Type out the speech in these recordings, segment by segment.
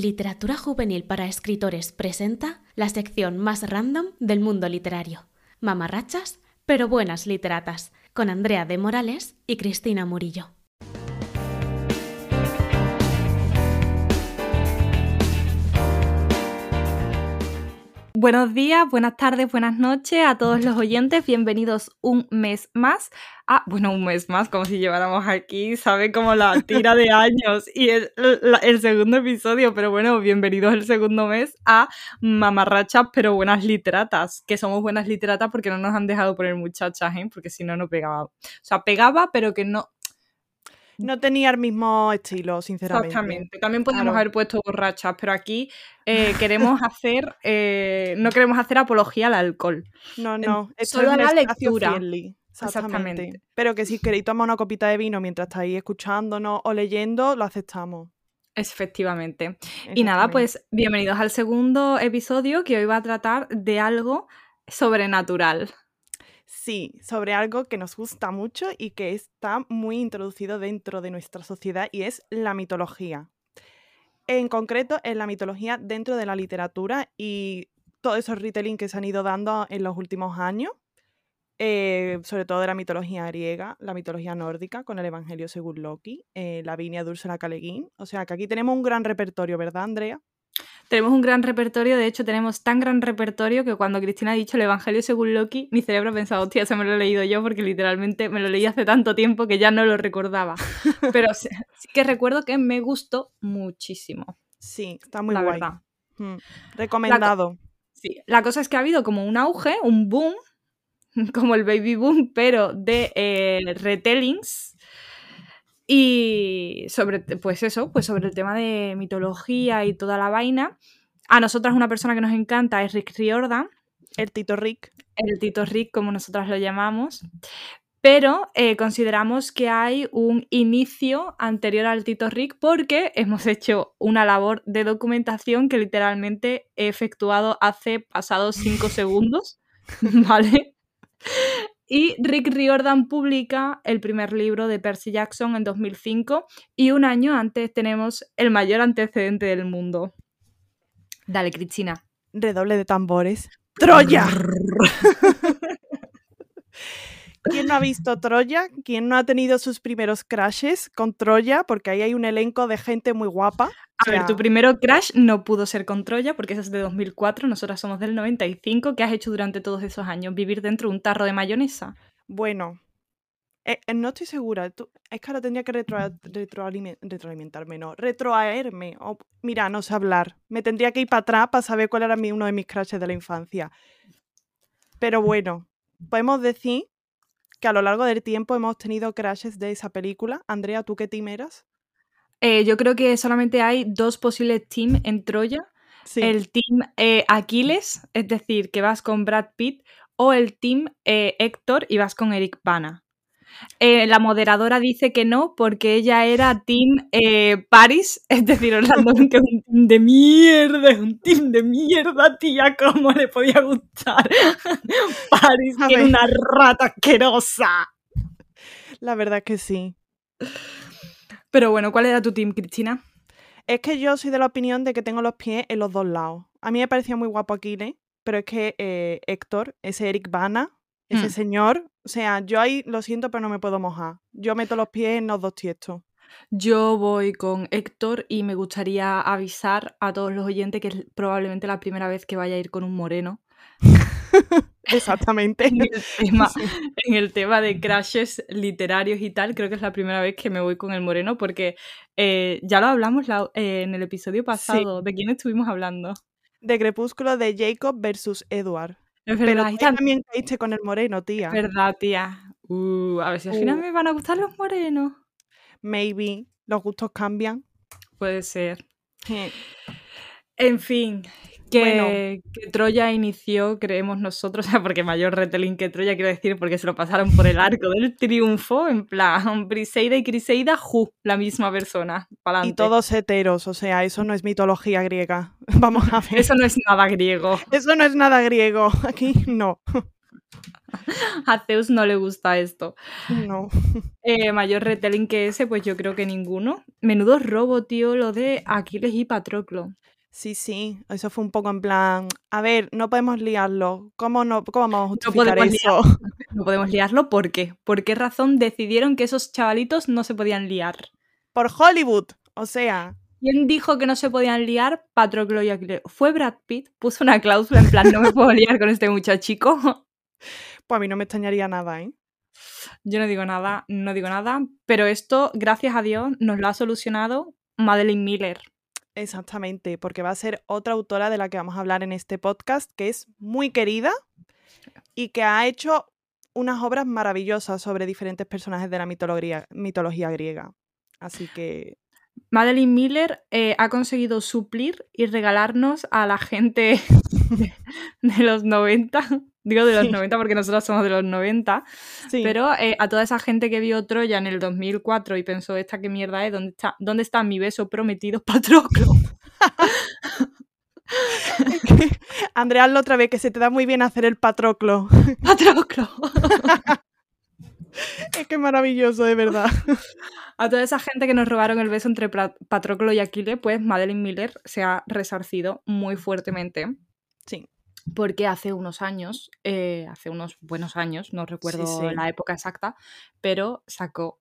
Literatura Juvenil para Escritores presenta la sección más random del mundo literario. Mamarrachas, pero buenas literatas, con Andrea de Morales y Cristina Murillo. Buenos días, buenas tardes, buenas noches a todos los oyentes. Bienvenidos un mes más a, bueno, un mes más, como si lleváramos aquí, sabe, como la tira de años y el, el segundo episodio, pero bueno, bienvenidos el segundo mes a Mamarrachas, pero buenas literatas, que somos buenas literatas porque no nos han dejado poner muchachas, ¿eh? porque si no, no pegaba. O sea, pegaba, pero que no, no tenía el mismo estilo, sinceramente. Exactamente. También podemos haber puesto borrachas, pero aquí eh, queremos hacer, eh, no queremos hacer apología al alcohol. No, no. Esto Solo es la lectura. Exactamente. Pero que si queréis tomar una copita de vino mientras estáis escuchándonos o leyendo, lo aceptamos. Efectivamente. Y nada, pues bienvenidos al segundo episodio que hoy va a tratar de algo sobrenatural. Sí, sobre algo que nos gusta mucho y que está muy introducido dentro de nuestra sociedad y es la mitología. En concreto, en la mitología dentro de la literatura y todos esos retelling que se han ido dando en los últimos años, eh, sobre todo de la mitología griega, la mitología nórdica, con el Evangelio según Loki, eh, la Viña Dulce Caleguín. O sea que aquí tenemos un gran repertorio, ¿verdad, Andrea? Tenemos un gran repertorio, de hecho tenemos tan gran repertorio que cuando Cristina ha dicho el Evangelio según Loki, mi cerebro ha pensado, hostia, se me lo he leído yo porque literalmente me lo leí hace tanto tiempo que ya no lo recordaba. Pero sí, que recuerdo que me gustó muchísimo. Sí, está muy la Verdad. Mm, recomendado. La, sí, la cosa es que ha habido como un auge, un boom, como el baby boom, pero de eh, retellings y sobre, pues eso, pues sobre el tema de mitología y toda la vaina. A nosotras una persona que nos encanta es Rick Riordan. El Tito Rick. El Tito Rick, como nosotras lo llamamos. Pero eh, consideramos que hay un inicio anterior al Tito Rick porque hemos hecho una labor de documentación que literalmente he efectuado hace pasados cinco segundos. ¿Vale? Y Rick Riordan publica el primer libro de Percy Jackson en 2005 y un año antes tenemos el mayor antecedente del mundo. Dale, Cristina. Redoble de tambores. ¡Troya! ¿Quién no ha visto Troya? ¿Quién no ha tenido sus primeros crashes con Troya? Porque ahí hay un elenco de gente muy guapa. A ver, tu primero crash no pudo ser con Troya porque ese es de 2004, nosotras somos del 95. ¿Qué has hecho durante todos esos años? ¿Vivir dentro de un tarro de mayonesa? Bueno, eh, eh, no estoy segura. es que ahora tendría que retroalimentarme, no, retroaerme. mira, no sé hablar. Me tendría que ir para atrás para saber cuál era uno de mis crashes de la infancia. Pero bueno, podemos decir que a lo largo del tiempo hemos tenido crashes de esa película. Andrea, ¿tú qué team eras? Eh, yo creo que solamente hay dos posibles teams en Troya. El team eh, Aquiles, es decir, que vas con Brad Pitt, o el team eh, Héctor y vas con Eric Bana. Eh, la moderadora dice que no porque ella era Team eh, Paris, es decir, Orlando, que es un team de mierda, es un team de mierda, tía, ¿cómo le podía gustar? Paris, que era una rata asquerosa. La verdad que sí. Pero bueno, ¿cuál era tu team, Cristina? Es que yo soy de la opinión de que tengo los pies en los dos lados. A mí me parecía muy guapo Aquiles, pero es que eh, Héctor, ese Eric Bana, ese mm. señor, o sea, yo ahí lo siento, pero no me puedo mojar. Yo meto los pies en los dos tiestos. Yo voy con Héctor y me gustaría avisar a todos los oyentes que es probablemente la primera vez que vaya a ir con un moreno. Exactamente. en, el tema, de crashes literarios y tal, creo que es la primera vez que me voy con el moreno porque eh, ya lo hablamos eh, en el episodio pasado. ¿De quién estuvimos hablando? De Crepúsculo de Jacob versus Edward. Es verdad. Pero tú también caíste con el moreno, tía. Es verdad, tía. Uh, a ver si al final uh. me van a gustar los morenos. Maybe. Los gustos cambian. Puede ser. En fin, que, Troya inició, creemos nosotros, porque mayor retelling que Troya, quiero decir, porque se lo pasaron por el arco del triunfo, en plan, Briseida y Criseida, ju, la misma persona. Y todos heteros, o sea, eso no es mitología griega. Vamos a ver. Eso no es nada griego. Eso no es nada griego, aquí no. A Zeus no le gusta esto. No. Eh, mayor retelling que ese, pues yo creo que ninguno. Menudo robo, tío, lo de Aquiles y Patroclo. Sí, sí, eso fue un poco en plan, a ver, no podemos liarlo. ¿Cómo, no, cómo vamos a justificar podemos, eso? liarlo. no podemos liarlo, ¿por qué? ¿Por qué razón decidieron que esos chavalitos no se podían liar? Por Hollywood, o sea, ¿Quién dijo que no se podían liar Patroclo y Aquiles? ¿Fue Brad Pitt? Puso una cláusula en plan, no me puedo liar con este muchachico. pues a mí no me extrañaría nada, ¿eh? Yo no digo nada, no digo nada, pero esto, gracias a Dios, nos lo ha solucionado Madeleine Miller. Exactamente, porque va a ser otra autora de la que vamos a hablar en este podcast, que es muy querida y que ha hecho unas obras maravillosas sobre diferentes personajes de la mitología, griega. Así que Madeleine Miller eh, ha conseguido suplir y regalarnos a la gente de, de los 90, digo de los Sí. 90 porque nosotros somos de los 90, sí, pero eh, a toda esa gente que vio Troya en el 2004 y pensó, ¿esta qué mierda es? ¿Dónde está, dónde está mi beso prometido, Patroclo? Andrea, hazlo otra vez, que se te da muy bien hacer el patroclo. Patroclo. es que es maravilloso, de verdad. A toda esa gente que nos robaron el beso entre Patroclo y Aquiles, pues Madeleine Miller se ha resarcido muy fuertemente. Sí. Porque hace unos años, eh, hace unos buenos años, no recuerdo sí. la época exacta, pero sacó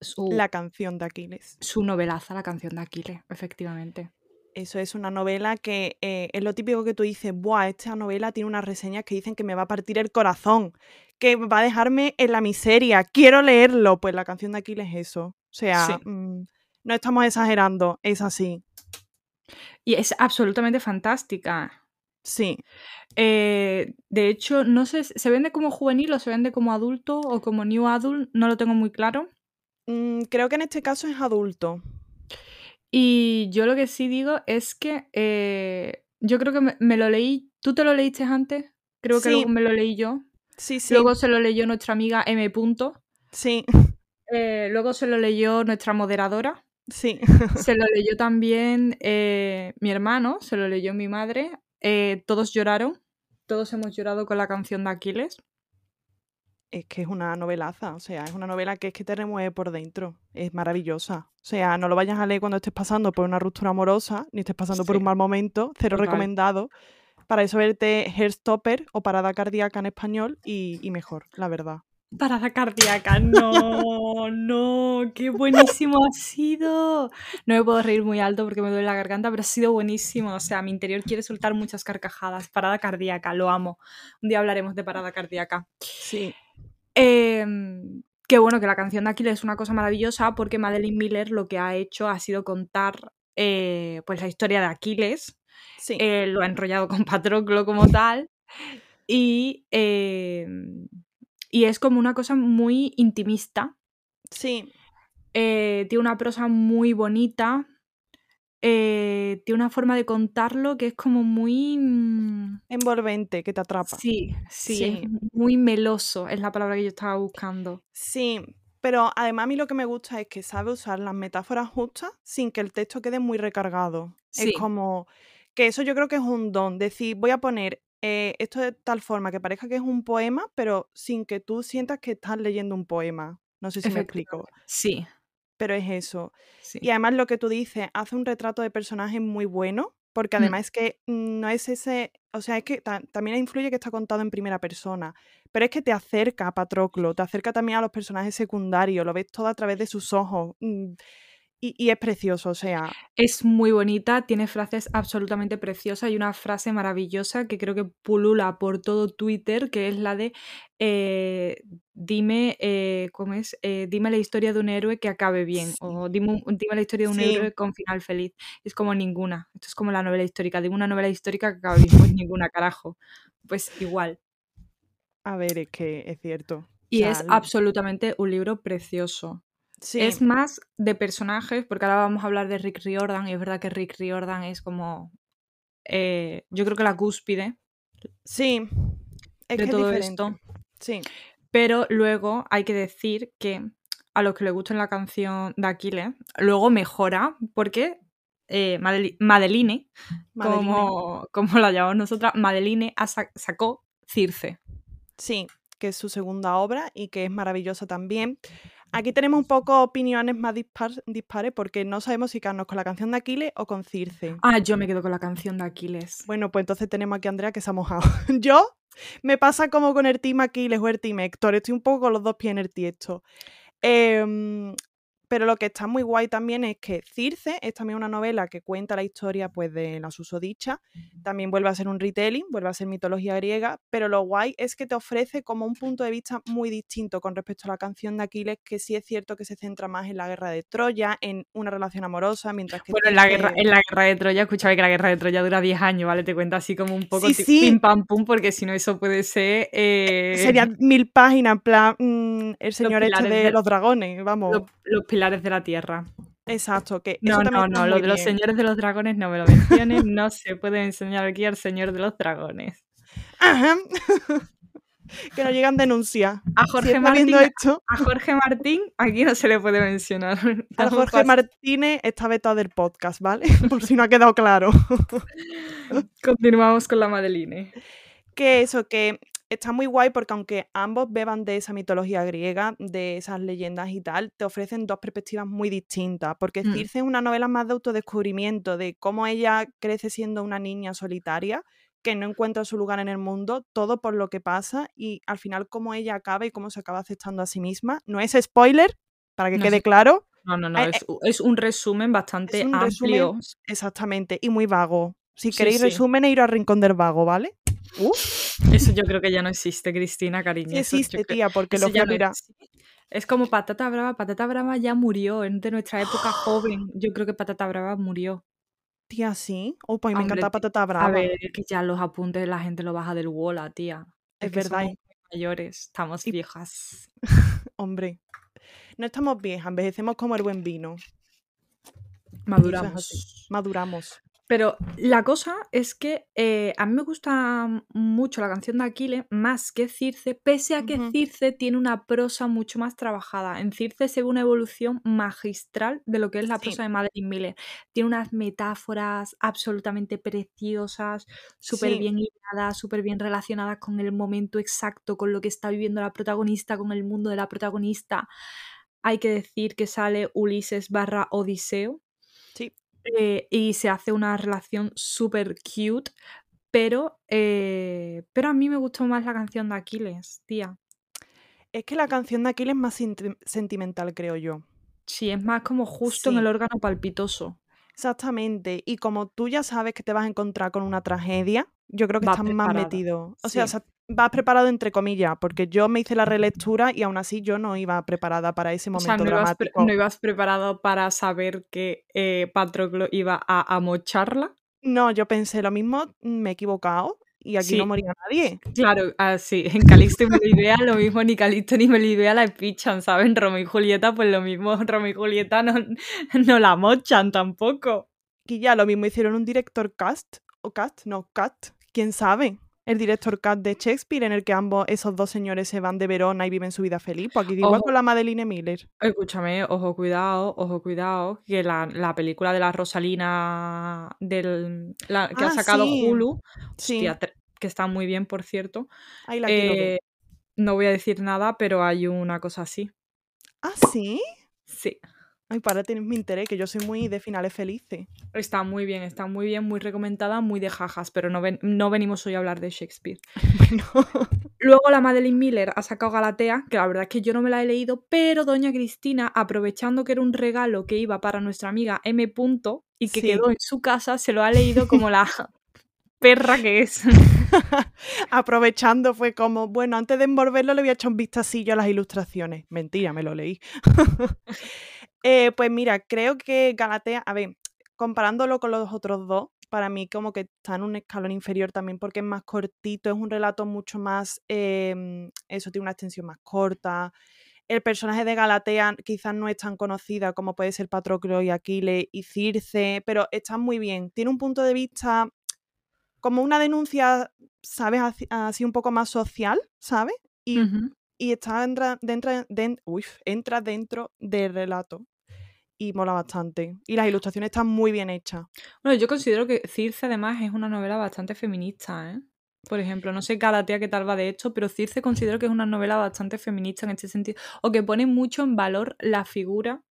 su, La canción de Aquiles. su novelaza, la canción de Aquiles, efectivamente. Eso es una novela que eh, es lo típico que tú dices, Buah, esta novela tiene unas reseñas que dicen que me va a partir el corazón, que va a dejarme en la miseria, quiero leerlo. Pues la canción de Aquiles es eso. O sea, Sí. mm, no estamos exagerando, es así. Y es absolutamente fantástica. Sí. Eh, de hecho, no sé, ¿se vende como juvenil o se vende como adulto o como new adult? No lo tengo muy claro. Mm, creo que en este caso es adulto. Y yo lo que sí digo es que eh, yo creo que me, me lo leí. ¿Tú te lo leíste antes? Creo que Sí. luego me lo leí yo. Sí, sí. Luego se lo leyó nuestra amiga M. Punto. Sí, Eh, luego se lo leyó nuestra moderadora. sí. Se lo leyó también eh, mi hermano, se lo leyó mi madre. Eh, todos lloraron. Todos hemos llorado con la canción de Aquiles. Es que es una novelaza, o sea, es una novela que es que te remueve por dentro. Es maravillosa. O sea, no lo vayas a leer cuando estés pasando por una ruptura amorosa, ni estés pasando por un mal momento, cero Total. recomendado. Para eso verte Heartstopper o Parada Cardíaca en español y, y mejor, la verdad. Parada cardíaca, no, no, qué buenísimo ha sido. No me puedo reír muy alto porque me duele la garganta, pero ha sido buenísimo. O sea, mi interior quiere soltar muchas carcajadas. Parada cardíaca, lo amo. Un día hablaremos de parada cardíaca. Sí, Em, qué bueno que la canción de Aquiles es una cosa maravillosa porque Madeleine Miller lo que ha hecho ha sido contar eh, pues la historia de Aquiles sí. eh, lo ha enrollado con Patroclo como tal. Y, eh, y es como una cosa muy intimista. sí, eh, tiene una prosa muy bonita. eh, tiene una forma de contarlo que es como muy. mm, envolvente, que te atrapa. Sí, sí, Sí. es muy meloso, es la palabra que yo estaba buscando. Sí, pero además a mí lo que me gusta es que sabe usar las metáforas justas sin que el texto quede muy recargado. Sí. Es como que eso yo creo que es un don. Decir, voy a poner eh, esto de tal forma que parezca que es un poema, pero sin que tú sientas que estás leyendo un poema. No sé si me explico, Sí, pero es eso. sí. Y además lo que tú dices, hace un retrato de personaje muy bueno, porque Mm. además es que mm, no es ese, o sea, es que ta- también influye que está contado en primera persona, pero es que te acerca a Patroclo, te acerca también a los personajes secundarios, lo ves todo a través de sus ojos. mm, Y, y es precioso, o sea, Es muy bonita, tiene frases absolutamente preciosas y una frase maravillosa que creo que pulula por todo Twitter, que es la de eh, dime, eh, ¿cómo es? Eh, dime la historia de un héroe que acabe bien Sí. o dime, dime la historia de un Sí. héroe con final feliz. Es como ninguna. Esto es como la novela histórica. Dime una novela histórica que acabe bien. Pues ninguna, carajo. Pues igual. a ver, es que es cierto. O Y sea, es absolutamente un libro precioso. Sí, Es más de personajes, porque ahora vamos a hablar de Rick Riordan, y es verdad que Rick Riordan es como. eh, yo creo que la cúspide sí, es de que es todo diferente. esto. Sí, Pero luego hay que decir que a los que les gusta la canción de Aquiles, luego mejora, porque eh, Madeli- Madeline, Madeline. como, como la llamamos nosotras, Madeline sacó Circe. Sí, que es su segunda obra y que es maravillosa también. Aquí tenemos un poco opiniones más dispares porque no sabemos si quedarnos con la canción de Aquiles o con Circe. Ah, yo me quedo con la canción de Aquiles. Bueno, pues entonces tenemos aquí a Andrea que se ha mojado. yo me pasa como con el Team Aquiles o el Team Héctor. Estoy un poco con los dos pies en el tiesto. Eh, pero lo que está muy guay también es que Circe es también una novela que cuenta la historia pues, de la susodicha. También vuelve a ser un retelling, vuelve a ser mitología griega, pero lo guay es que te ofrece como un punto de vista muy distinto con respecto a la canción de Aquiles, que sí es cierto que se centra más en la guerra de Troya, en una relación amorosa, mientras que... Bueno, en la, guerra, en la guerra de Troya, escúchame que la guerra de Troya dura 10 años, ¿vale? Te cuenta así como un poco sí, sí. pim pam pum, porque si no eso puede ser... Eh... Serían mil páginas, en plan, mmm, el señor hecho de, de, los dragones, vamos. Los, los pilares de la tierra. Exacto, que no, no, no, lo de los señores de los dragones no me lo menciones, no se puede enseñar aquí al señor de los dragones. Ajá. que nos llegan denuncias. A Jorge, si Martín, esto... a Jorge Martín aquí no se le puede mencionar. A Jorge. Martínez está vetado del podcast, ¿vale? Por si no ha quedado claro. Continuamos con la Madeline. Que eso, que está muy guay porque aunque ambos beban de esa mitología griega, de esas leyendas y tal, te ofrecen dos perspectivas muy distintas. Porque mm. Circe es una novela más de autodescubrimiento, de cómo ella crece siendo una niña solitaria que no encuentra su lugar en el mundo, todo por lo que pasa y al final cómo ella acaba y cómo se acaba aceptando a sí misma. No es spoiler, para que no quede sé. claro. No, no, no, eh, es, es, un resumen bastante un amplio. Resumen, exactamente, y muy vago. Si queréis sí. resumen, ir al rincón del vago, ¿vale? Uh. Eso yo creo que ya no existe, Cristina, cariño. Sí existe, tía, porque lo ya no. Es como Patata Brava. Patata Brava ya murió, es de nuestra época joven. Yo creo que Patata Brava murió. Tía, sí. Oh, pues me encanta Patata Brava. A ver, es que ya los apuntes la gente lo baja del Wola, tía. Es, que verdad. somos mayores, estamos Y- viejas. Hombre. No estamos viejas, envejecemos como el buen vino. Maduramos. Maduramos. Pero la cosa es que eh, a mí me gusta mucho la canción de Aquiles más que Circe, pese a que. Circe tiene una prosa mucho más trabajada. En Circe se ve una evolución magistral de lo que es la Sí. prosa de Madeline Miller. Tiene unas metáforas absolutamente preciosas, súper Sí. bien hiladas, súper bien relacionadas con el momento exacto, con lo que está viviendo la protagonista, con el mundo de la protagonista. Hay que decir que sale Ulises barra Odiseo. Eh, y se hace una relación súper cute, pero, eh, pero a mí me gustó más la canción de Aquiles, tía. Es que la canción de Aquiles es más senti- sentimental, creo yo. Sí, es más como justo en el órgano palpitoso. Exactamente. Y como tú ya sabes que te vas a encontrar con una tragedia, yo creo que estás más metido. O sea, Sí. Vas preparado entre comillas, porque yo me hice la relectura y aún así yo no iba preparada para ese O sea, momento no ibas, dramático. no ibas preparado para saber que eh, Patroclo iba a amocharla. No, yo pensé lo mismo, me he equivocado y aquí no moría nadie. claro, así. En Calixto y Melibea lo mismo, ni Calixto ni Melibea la pichan, ¿saben? Romeo y Julieta, pues lo mismo, Romeo y Julieta no, no la mochan tampoco. Y ya lo mismo hicieron un director cast, o cast, no, cast, quién sabe. El director cast de Shakespeare, en el que ambos, esos dos señores se van de Verona y viven su vida feliz. Pues aquí igual Ojo. con la Madeline Miller. Escúchame, ojo, cuidado, ojo, cuidado, que la, la película de la Rosalina del, la, que ha Ah, sacado sí. Hulu, hostia, que está muy bien, por cierto. ahí la eh, no voy a decir nada, pero hay una cosa así. Ah, sí. Sí, Ay, para tener mi interés, que yo soy muy de finales felices. está muy bien, está muy bien, muy recomendada, muy de jajas, pero no, ven- no venimos hoy a hablar de Shakespeare. Bueno, Luego la Madeline Miller ha sacado Galatea, que la verdad es que yo no me la he leído, pero doña Cristina, aprovechando que era un regalo que iba para nuestra amiga M. Punto y que Sí. quedó en su casa, se lo ha leído como la perra que es. aprovechando fue como, bueno, antes de envolverlo le voy a echar un vistacillo a las ilustraciones. Mentira, me lo leí. Eh, pues mira, creo que Galatea, a ver, comparándolo con los otros dos, para mí como que está en un escalón inferior también porque es más cortito, es un relato mucho más, em, eso tiene una extensión más corta. El personaje de Galatea quizás no es tan conocida como puede ser Patroclo y Aquiles y Circe, pero está muy bien. Tiene un punto de vista como una denuncia, ¿sabes? Así, un poco más social, ¿sabes? Y, y está entra, uy, entra dentro del relato. Y mola bastante. Y las ilustraciones están muy bien hechas. Bueno, yo considero que Circe además es una novela bastante feminista, ¿eh? Por ejemplo, no sé cada tía qué tal va de hecho, pero Circe considero que es una novela bastante feminista en este sentido, o que pone mucho en valor la figura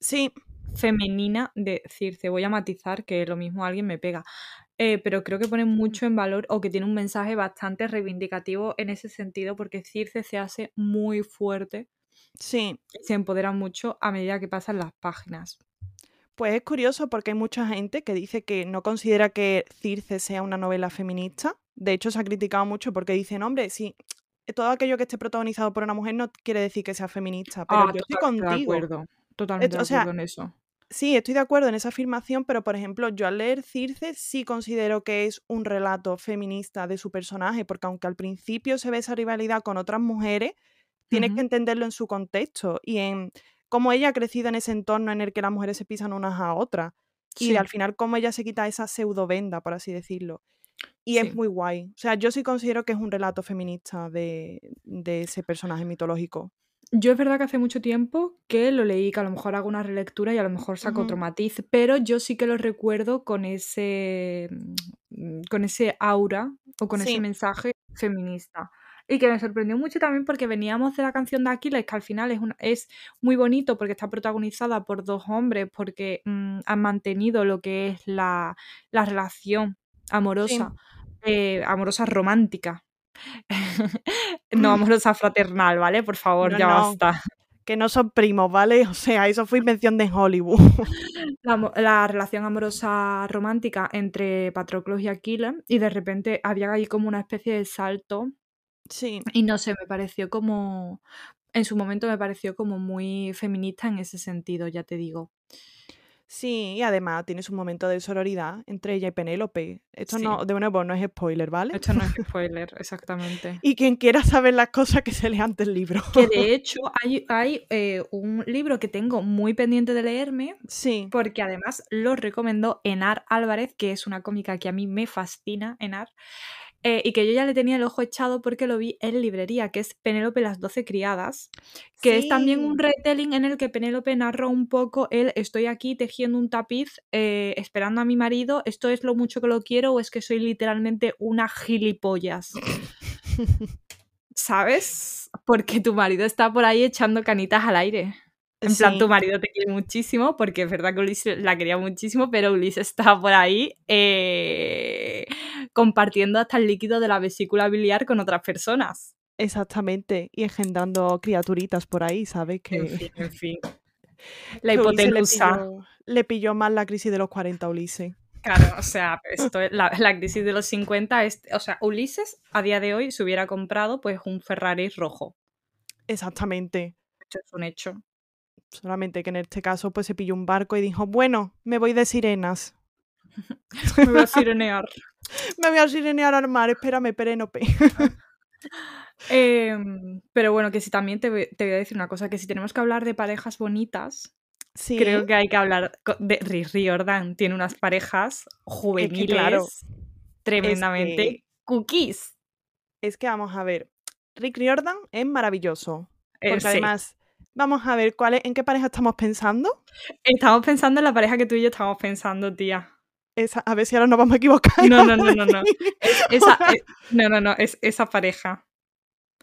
Sí, femenina de Circe. Voy a matizar que lo mismo alguien me pega. Eh, pero creo que pone mucho en valor o que tiene un mensaje bastante reivindicativo en ese sentido, porque Circe se hace muy fuerte sí. se empodera mucho a medida que pasan las páginas. Pues es curioso porque hay mucha gente que dice que no considera que Circe sea una novela feminista. De hecho, se ha criticado mucho porque dicen, hombre, sí, todo aquello que esté protagonizado por una mujer no quiere decir que sea feminista, pero Ah, yo estoy totalmente de contigo. acuerdo. Totalmente de o sea, acuerdo en eso. Sí, estoy de acuerdo en esa afirmación, pero por ejemplo, yo al leer Circe sí considero que es un relato feminista de su personaje, porque aunque al principio se ve esa rivalidad con otras mujeres, tienes que Ujú. entenderlo en su contexto y en cómo ella ha crecido en ese entorno en el que las mujeres se pisan unas a otras. Y al Sí, final cómo ella se quita esa pseudo venda, por así decirlo. Y es sí. muy guay. O sea, yo sí considero que es un relato feminista de, de ese personaje mitológico. Yo es verdad que hace mucho tiempo que lo leí, que a lo mejor hago una relectura y a lo mejor saco otro Ujú. matiz, pero yo sí que lo recuerdo con ese, mm, con ese aura o con ese Sí, mensaje feminista. Y que me sorprendió mucho también porque veníamos de la canción de Aquiles, que al final es, una- es muy bonito porque está protagonizada por dos hombres, porque mm, han mantenido lo que es la, la relación sí. amorosa, eh, amorosa romántica. No amorosa fraternal, ¿vale? Por favor, No, ya no, basta. que no son primos, ¿vale? O sea, eso fue invención de Hollywood. La, relación amorosa romántica entre Patroclus y Aquiles y de repente había ahí como una especie de salto Sí, y no sé, me pareció como, en su momento me pareció como muy feminista en ese sentido, ya te digo. sí, y además tienes un momento de sororidad entre ella y Penélope. Esto Sí, no, de nuevo, no es spoiler, ¿vale? esto no es spoiler, exactamente. Y quien quiera saber las cosas que se lea antes el libro. Que de hecho hay, hay eh, un libro que tengo muy pendiente de leerme Sí, porque además lo recomendó Enar Álvarez, que es una cómica que a mí me fascina, Enar, eh, y que yo ya le tenía el ojo echado porque lo vi en librería, que es Penélope las doce criadas, que es también un retelling en el que Penélope narra un poco el estoy aquí tejiendo un tapiz eh, esperando a mi marido, esto es lo mucho que lo quiero o es que soy literalmente una gilipollas. ¿Sabes? Porque tu marido está por ahí echando canitas al aire. En plan, tu marido te quiere muchísimo, porque es verdad que Ulises la quería muchísimo, pero Ulises está por ahí eh, compartiendo hasta el líquido de la vesícula biliar con otras personas. exactamente. Y engendrando criaturitas por ahí, ¿sabes? En Que, fin, en fin. La que a Ulises le hipotenusa. pilló, le pilló más la crisis de los 40 a Ulises. Claro, o sea, esto es la, la crisis de los 50 es, o sea, Ulises a día de hoy se hubiera comprado pues un Ferrari rojo. Exactamente. Esto es un hecho. Solamente que en este caso pues se pilló un barco y dijo, bueno, me voy de sirenas. Me voy a sirenear. Me voy a sirenear al mar, espérame, Penélope. Em, pero bueno, que si también te, voy- te voy a decir una cosa, que si tenemos que hablar de parejas bonitas, creo Sí, que hay que hablar de Rick Riordan. Tiene unas parejas es que claro, juveniles es tremendamente que, cookies. es que vamos a ver, Rick Riordan es maravilloso, Eh, porque sí. además, vamos a ver, ¿cuál es, ¿en qué pareja estamos pensando? Estamos pensando en la pareja que tú y yo estamos pensando, tía. Esa, a ver si ahora nos vamos a equivocar. No, no, no, no, no. Es esa, no, no, no, es esa pareja.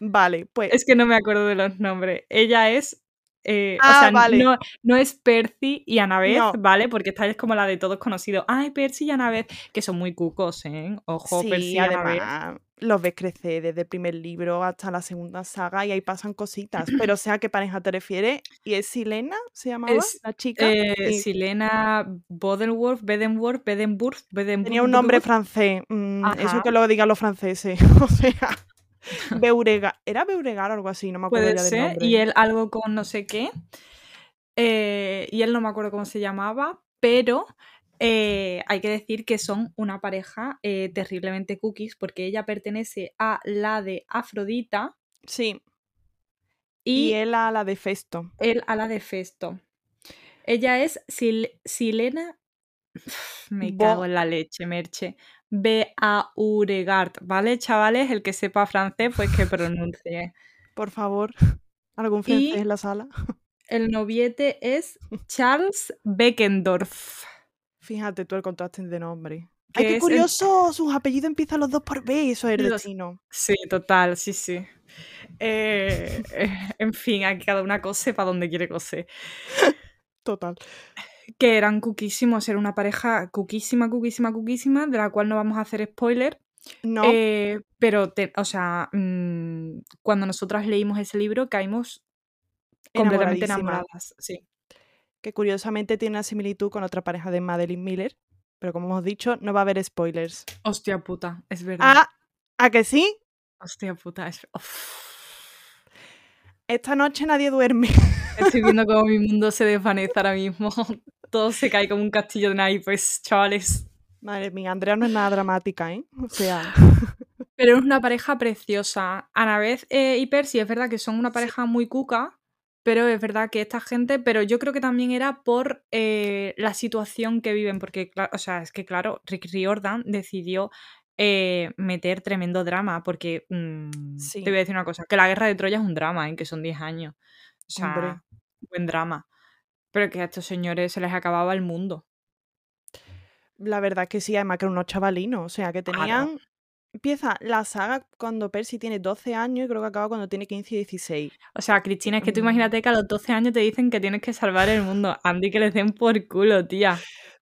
Vale, pues, Es que no me acuerdo de los nombres. Ella es. eh, o ah, sea, vale, no, no es Percy y Annabeth, no, ¿vale? Porque esta es como la de todos conocidos. Ay, Percy y Annabeth, que son muy cucos, ¿eh? Ojo, Percy y Annabeth. Los ves crecer desde el primer libro hasta la segunda saga y ahí pasan cositas, pero o sea, ¿qué pareja te refieres? ¿Y es Silena, se llamaba Es la chica? eh, Sí, Silena Bodenworth, Bedenworth, Bedenburg, tenía Bedenburg, un nombre francés, mm, eso que lo digan los franceses, o sea, Beauregard, ¿era Beauregard o algo así? No me acuerdo puede ya del ser. Y él algo con no sé qué. eh, y él no me acuerdo cómo se llamaba, pero eh, hay que decir que son una pareja eh, terriblemente cookies porque ella pertenece a la de Afrodita Sí, y y él a la de Festo. él a la de Festo. Ella es Sil- Silena. Me cago en la leche, Merche. Beauregard, ¿vale, chavales? El que sepa francés, pues que pronuncie. por favor, algún francés Y en la sala. el noviete es Charles Beckendorf. Fíjate tú el contraste de nombre. Ay, qué el- curioso, sus apellidos empiezan los dos por B, eso es Los- destino. Sí, total, sí, sí. Eh, eh, en fin, aquí cada una cose para donde quiere coser. Total. Que eran cuquísimos, era una pareja cuquísima, cuquísima, cuquísima, de la cual no vamos a hacer spoiler. No, Eh, pero, te- o sea, mm, cuando nosotras leímos ese libro caímos completamente enamoradas. Sí. Que curiosamente tiene una similitud con otra pareja de Madeline Miller, pero como hemos dicho, no va a haber spoilers. Hostia puta, es verdad. Ah, ¿a que sí? Hostia puta, es... Uf. Esta noche nadie duerme. Estoy viendo cómo mi mundo se desvanece ahora mismo. Todo se cae como un castillo de naipes, chavales. Madre mía, Andrea no es nada dramática, ¿eh? O sea, Pero es una pareja preciosa. Annabeth eh, y Percy es verdad que son una pareja muy cuca, pero es verdad que esta gente, pero yo creo que también era por eh, la situación que viven, porque, o sea, es que claro, Rick Riordan decidió eh, meter tremendo drama, porque mm, Sí. te voy a decir una cosa, que la guerra de Troya es un drama, en que son 10 años. O sea, Hombre. buen drama. Pero que a estos señores se les acababa el mundo. la verdad es que sí, además que eran unos chavalinos, o sea, que tenían... Empieza la saga cuando Percy tiene 12 años y creo que acaba cuando tiene 15 y 16. O sea, Cristina, es que tú Mm. imagínate que a los 12 años te dicen que tienes que salvar el mundo. Andy, que les den por culo, tía.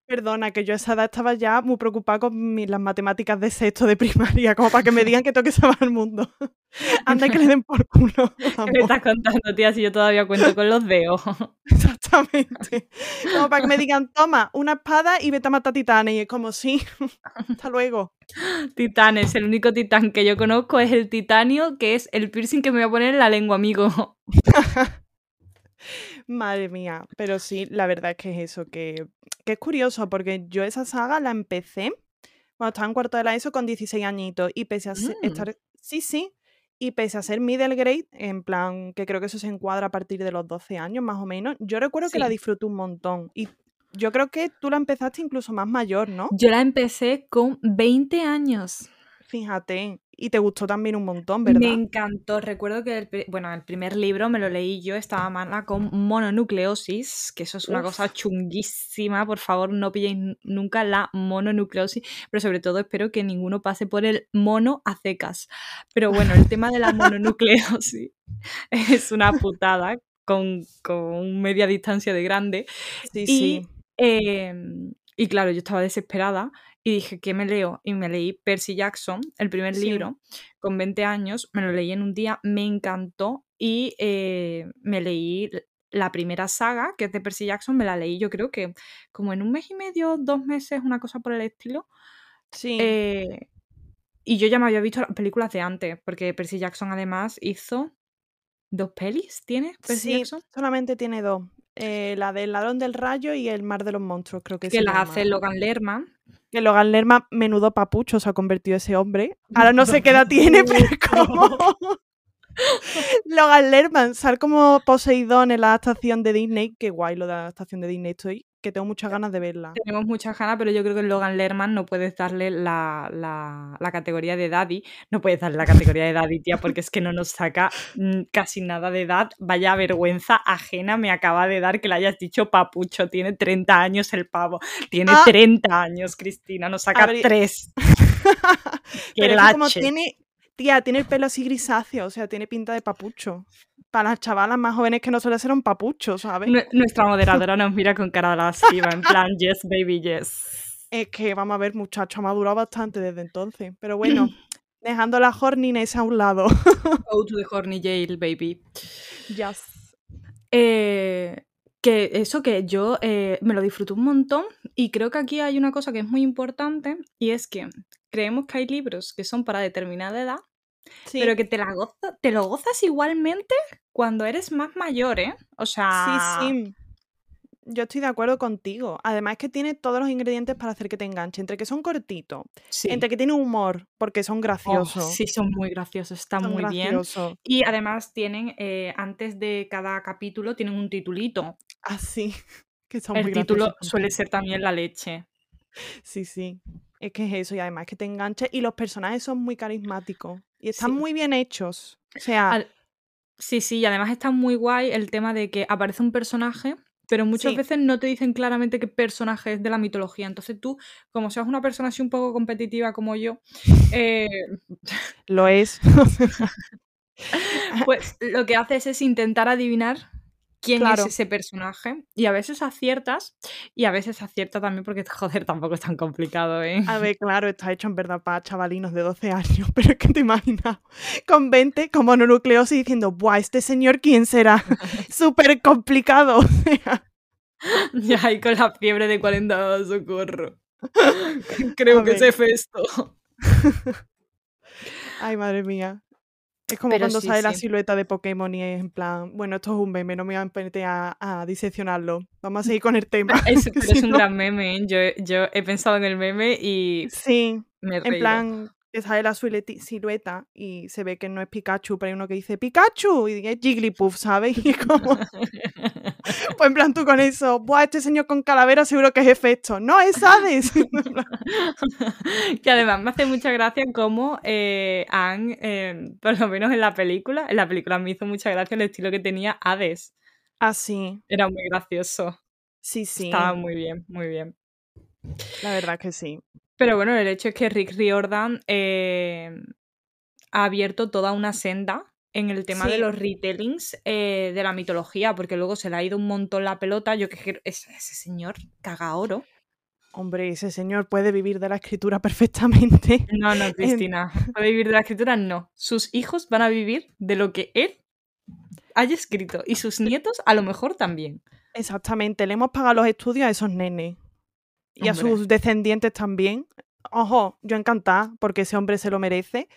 Perdona, que yo a esa edad estaba ya muy preocupada con mi- las matemáticas de sexto de primaria, como para que me digan que tengo que salvar el mundo. Anda que le den por culo. ¿Qué me estás contando, tía? Si yo todavía cuento con los dedos. Exactamente. Como para que me digan, toma, una espada y vete a matar titanes. Y es como, sí, hasta luego. Titanes, el único titán que yo conozco es el titanio, que es el piercing que me voy a poner en la lengua, amigo. Madre mía, pero sí, la verdad es que es eso, que, que es curioso, porque yo esa saga la empecé cuando estaba en cuarto de la ESO con 16 añitos y pese a Mm. estar, sí, sí, y pese a ser middle grade, en plan, que creo que eso se encuadra a partir de los 12 años más o menos, yo recuerdo que la disfruté un montón y yo creo que tú la empezaste incluso más mayor, ¿no? Yo la empecé con 20 años. Fíjate, y te gustó también un montón, Me ¿verdad? encantó. Recuerdo que el, bueno, el primer libro me lo leí yo, estaba mala con mononucleosis, que eso es una cosa chunguísima. Por favor, no pilléis nunca la mononucleosis, pero sobre todo espero que ninguno pase por el mono a secas. Pero bueno, el tema de la mononucleosis es una putada con, con media distancia de grande. Sí, Y, sí. em, y claro, yo estaba desesperada y dije, ¿qué me leo? Y me leí Percy Jackson, el primer Sí. libro, con 20 años, me lo leí en un día, me encantó y eh, me leí la primera saga, que es de Percy Jackson, me la leí yo creo que como en un mes y medio, dos meses, una cosa por el estilo. Sí. Eh, y yo ya me había visto las películas de antes, porque Percy Jackson además hizo dos pelis, ¿tiene Percy Sí, Jackson? solamente tiene dos. Eh, la del ladrón del rayo y el mar de los monstruos, creo que Que se las llama. hace Logan Lerman. Que Logan Lerman, menudo papucho se ha convertido ese hombre. Ahora no sé qué edad tiene, pero como... Logan Lerman, sal como Poseidón en la adaptación de Disney. Qué guay lo de la adaptación de Disney estoy, que tengo muchas ganas de verla. Tenemos muchas ganas, pero yo creo que Logan Lerman no puedes darle la, la- la categoría de daddy. No puedes darle la categoría de daddy, tía, porque es que no nos saca mm, casi nada de edad. Vaya vergüenza ajena me acaba de dar que le hayas dicho papucho. Tiene 30 años el pavo. Tiene Ah. 30 años, Cristina. Nos saca A ver, 3. ¡Qué Pero es que como tiene, tía, tiene el pelo así grisáceo, o sea, tiene pinta de papucho. Para las chavalas más jóvenes que no suele ser un papucho, ¿sabes? Nue- Nuestra moderadora nos mira con cara de lasciva, en plan, yes, baby, yes. Es que vamos a ver, muchacho, ha madurado bastante desde entonces. Pero bueno, dejando la horniness a un lado. Go to the horny jail, baby. Yes. Eh, que eso que yo eh, me lo disfruto un montón y creo que aquí hay una cosa que es muy importante y es que creemos que hay libros que son para determinada edad, Sí, pero que te, la goza- te lo gozas igualmente cuando eres más mayor, ¿eh? O sea, sí, sí. Yo estoy de acuerdo contigo. Además que tiene todos los ingredientes para hacer que te enganche. Entre que son cortitos, sí. entre que tiene humor, porque son Oh, graciosos. sí, son muy graciosos, están son muy bien. Y además tienen, eh, antes de cada capítulo, tienen un titulito. Así. Que son El muy título graciosos suele ser también la leche. Sí, sí. Es que es eso. Y además que te enganche. Y los personajes son muy carismáticos. Y están Sí. muy bien hechos. O sea, Al- Sí, sí, y además está muy guay el tema de que aparece un personaje pero muchas Sí. veces no te dicen claramente qué personaje es de la mitología. Entonces tú, como seas una persona así un poco competitiva como yo, eh, Lo es. pues lo que haces es intentar adivinar quién Claro. es ese personaje. Y a veces aciertas, y a veces acierta también porque, joder, tampoco es tan complicado, ¿eh? A ver, claro, está hecho en verdad para chavalinos de 12 años, pero es que te imaginas con 20 con mononucleosis diciendo, ¡buah, este señor quién será! Súper complicado. o sea, Ya ahí con la fiebre de 40, socorro. Creo A que es Hefesto. Ay, madre mía. Es como Pero cuando sí, sale la silueta de Pokémon y es en plan, bueno, esto es un meme, no me voy a meter a, a diseccionarlo. Vamos a seguir con el tema. Es, pero un no- gran meme, ¿eh? Yo, yo he pensado en el meme y Sí, me he en plan, que sale la silueta y se ve que no es Pikachu, pero hay uno que dice Pikachu y es Jigglypuff, ¿sabes? Y como, pues en plan tú con eso, buah, este señor con calavera seguro que es efecto. No, es Hades. que además me hace mucha gracia cómo eh, han, eh, por lo menos en la película, en la película me hizo mucha gracia el estilo que tenía Hades. Así, Era muy gracioso. Ah, sí, sí, Estaba muy bien, muy bien. la verdad que sí. Pero bueno, el hecho es que Rick Riordan eh, ha abierto toda una senda en el tema de los retellings eh, de la mitología, porque luego se le ha ido un montón la pelota. Yo que quiero- ese, ese señor caga oro. Hombre, ese señor puede vivir de la escritura perfectamente. No, no, Cristina. ¿Puede vivir de la escritura? No. Sus hijos van a vivir de lo que él haya escrito. Y sus nietos a lo mejor también. Exactamente, le hemos pagado los estudios a esos nenes. Y a sus descendientes también. Ojo, yo encantada, porque ese hombre se lo merece.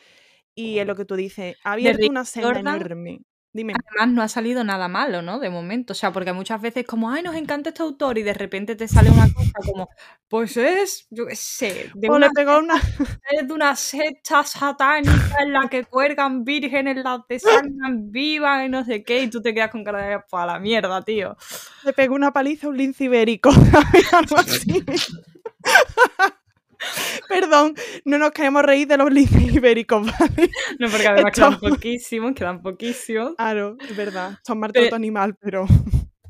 Y es lo que tú dices, ha abierto una senda Jordan, enorme. Dime. Además, no ha salido nada malo, ¿no? De momento. O sea, porque muchas veces como, ay, nos encanta este autor y de repente te sale una cosa como, pues es, yo qué sé, de O una, le una. es de una secta satánica en la que cuelgan vírgenes, las desangran vivas y no sé qué, y tú te quedas con cara de, pues a la mierda, tío. Le pegó una paliza a un lince ibérico. Algo así. Perdón, no nos queremos reír de los linces ibéricos, ¿vale? No, porque además Esto- quedan poquísimos, quedan poquísimos. Claro, es verdad. Son maltrato Pe- animal, pero.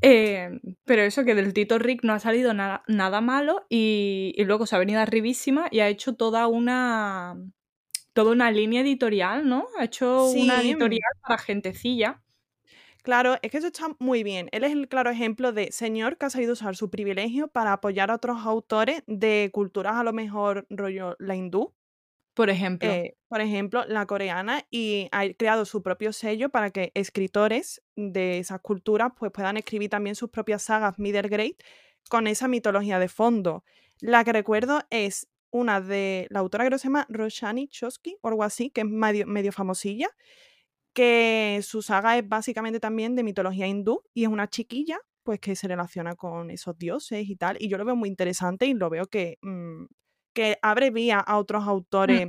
Eh, pero eso, que del Tito Rick no ha salido nada, nada malo y, y luego se ha venido arribísima y ha hecho toda una toda una línea editorial, ¿no? Ha hecho una editorial para gentecilla. Claro, es que eso está muy bien. Él es el claro ejemplo de señor que ha sabido usar su privilegio para apoyar a otros autores de culturas a lo mejor rollo la hindú, Por ejemplo. eh, por ejemplo, la coreana, y ha creado su propio sello para que escritores de esas culturas pues, puedan escribir también sus propias sagas middle grade con esa mitología de fondo. La que recuerdo es una de la autora que se llama Roshani Chosky o algo así, que es medio, medio famosilla, que su saga es básicamente también de mitología hindú y es una chiquilla pues que se relaciona con esos dioses y tal, y yo lo veo muy interesante y lo veo que, mm, que abre vía a otros autores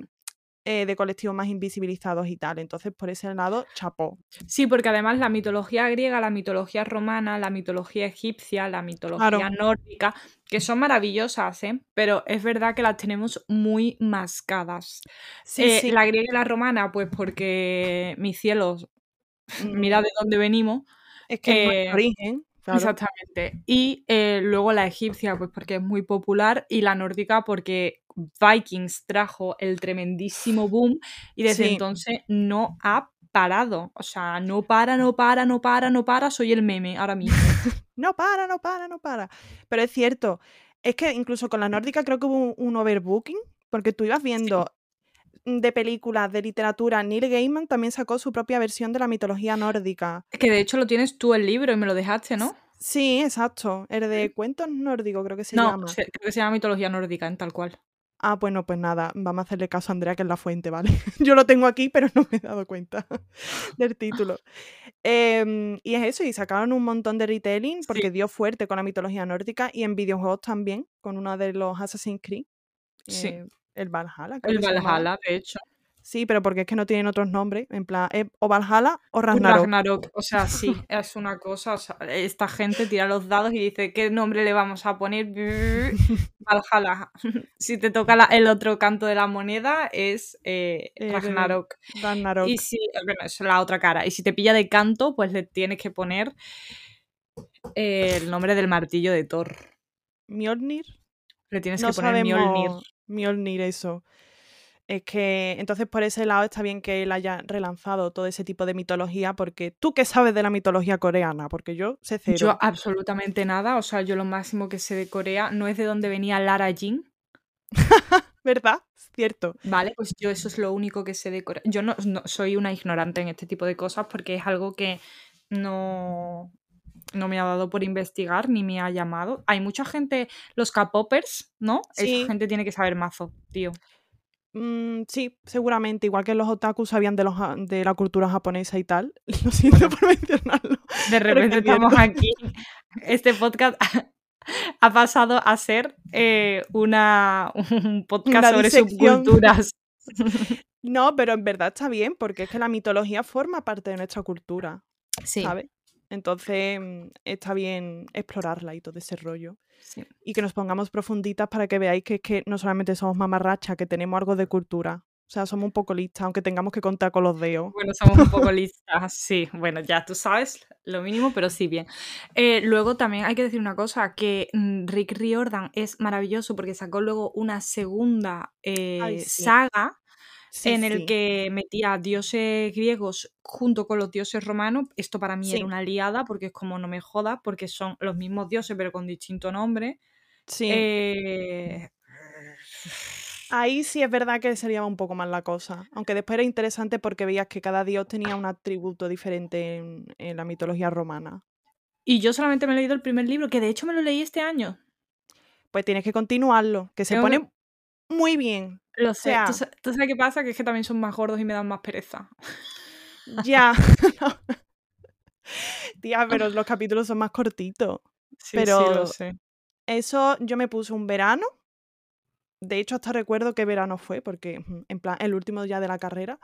eh, de colectivos más invisibilizados y tal. Entonces, por ese lado, chapó. Sí, porque además la mitología griega, la mitología romana, la mitología egipcia, la mitología nórdica, que son maravillosas, ¿eh? pero es verdad que las tenemos muy mascadas. Sí, Eh, sí. La griega y la romana, pues porque, mis cielos, mira mm, de dónde venimos. Es que eh, origen. Claro. Exactamente. Y eh, luego la egipcia, pues porque es muy popular, y la nórdica porque Vikings trajo el tremendísimo boom y desde Sí. entonces no ha parado. O sea, no para, no para, no para, no para. Soy el meme ahora mismo. No para, no para, no para. Pero es cierto, es que incluso con la nórdica creo que hubo un, un overbooking, porque tú ibas viendo de películas, de literatura, Neil Gaiman también sacó su propia versión de la mitología nórdica. que de hecho lo tienes tú el libro y me lo dejaste, ¿no? Sí, exacto. El de cuentos nórdicos creo que se no, llama. se- creo que se llama mitología nórdica, en tal cual. Ah, bueno, pues nada, vamos a hacerle caso a Andrea, que es la fuente, ¿vale? Yo lo tengo aquí, pero no me he dado cuenta del título. Em, y es eso, y sacaron un montón de retelling porque Sí. dio fuerte con la mitología nórdica y en videojuegos también, con uno de los Assassin's Creed. Sí. Eh, el Valhalla. creo El. Valhalla, de hecho. Sí, pero porque es que no tienen otros nombres, en plan, es o Valhalla o Ragnarok. Ragnarok. O sea, sí, es una cosa. o sea, esta gente tira los dados y dice, ¿qué nombre le vamos a poner? Valhalla. Si te toca la- el otro canto de la moneda, es eh, Eh, Ragnarok. Ragnarok. Y si, bueno, es la otra cara. Y si te pilla de canto, pues le tienes que poner El nombre del martillo de Thor. Mjolnir. Le tienes No que poner sabemos Mjolnir eso. Es que entonces por ese lado está bien que él haya relanzado todo ese tipo de mitología, porque tú qué sabes de la mitología coreana, porque yo sé cero. Yo absolutamente nada, o sea, yo lo máximo que sé de Corea no es de dónde venía Lara Jin, ¿Verdad? Cierto. ¿vale? Pues yo eso es lo único que sé de Corea. Yo no, no- soy una ignorante en este tipo de cosas porque es algo que no, no me ha dado por investigar ni me ha llamado. Hay mucha gente, los K-popers, ¿no? Sí. Esa gente tiene que saber mazo, tío. Mm, sí, seguramente, igual que los otakus sabían de, los, ja- de la cultura japonesa y tal. Lo siento por mencionarlo. De repente estamos aquí. Este podcast ha pasado a ser eh, una, un podcast Una sobre disección. subculturas. No, pero en verdad está bien, porque es que la mitología forma parte de nuestra cultura, Sí, ¿sabes? Entonces mm, está bien explorarla y todo ese rollo. sí. Y que nos pongamos profunditas para que veáis que es que no solamente somos mamarrachas, que tenemos algo de cultura. O sea, somos un poco listas, aunque tengamos que contar con los dedos. Bueno, somos un poco listas, sí. Bueno, ya tú sabes lo mínimo, pero sí bien. Eh, luego también hay que decir una cosa, que mm, Rick Riordan es maravilloso porque sacó luego una segunda eh, Ay, sí. saga Sí, en el sí. que metía dioses griegos junto con los dioses romanos. Esto para mí Sí. era una liada porque es como no me jodas, porque son los mismos dioses pero con distinto nombre. Sí. Eh, Ahí sí es verdad que sería un poco más la cosa. Aunque después era interesante porque veías que cada dios tenía un atributo diferente en, en la mitología romana. Y yo solamente me he leído el primer libro, que de hecho me lo leí este año. Pues tienes que continuarlo, que se Tengo que- pone muy bien. Lo sé. sea- ¿Tú, sa- tú sabes qué pasa? Que es que también son más gordos y me dan más pereza. Ya. Tía, pero los capítulos son más cortitos. Sí, sí, Pero- lo sé. Eso yo me puse un verano. De hecho, hasta recuerdo qué verano fue, porque en plan, el último día de la carrera.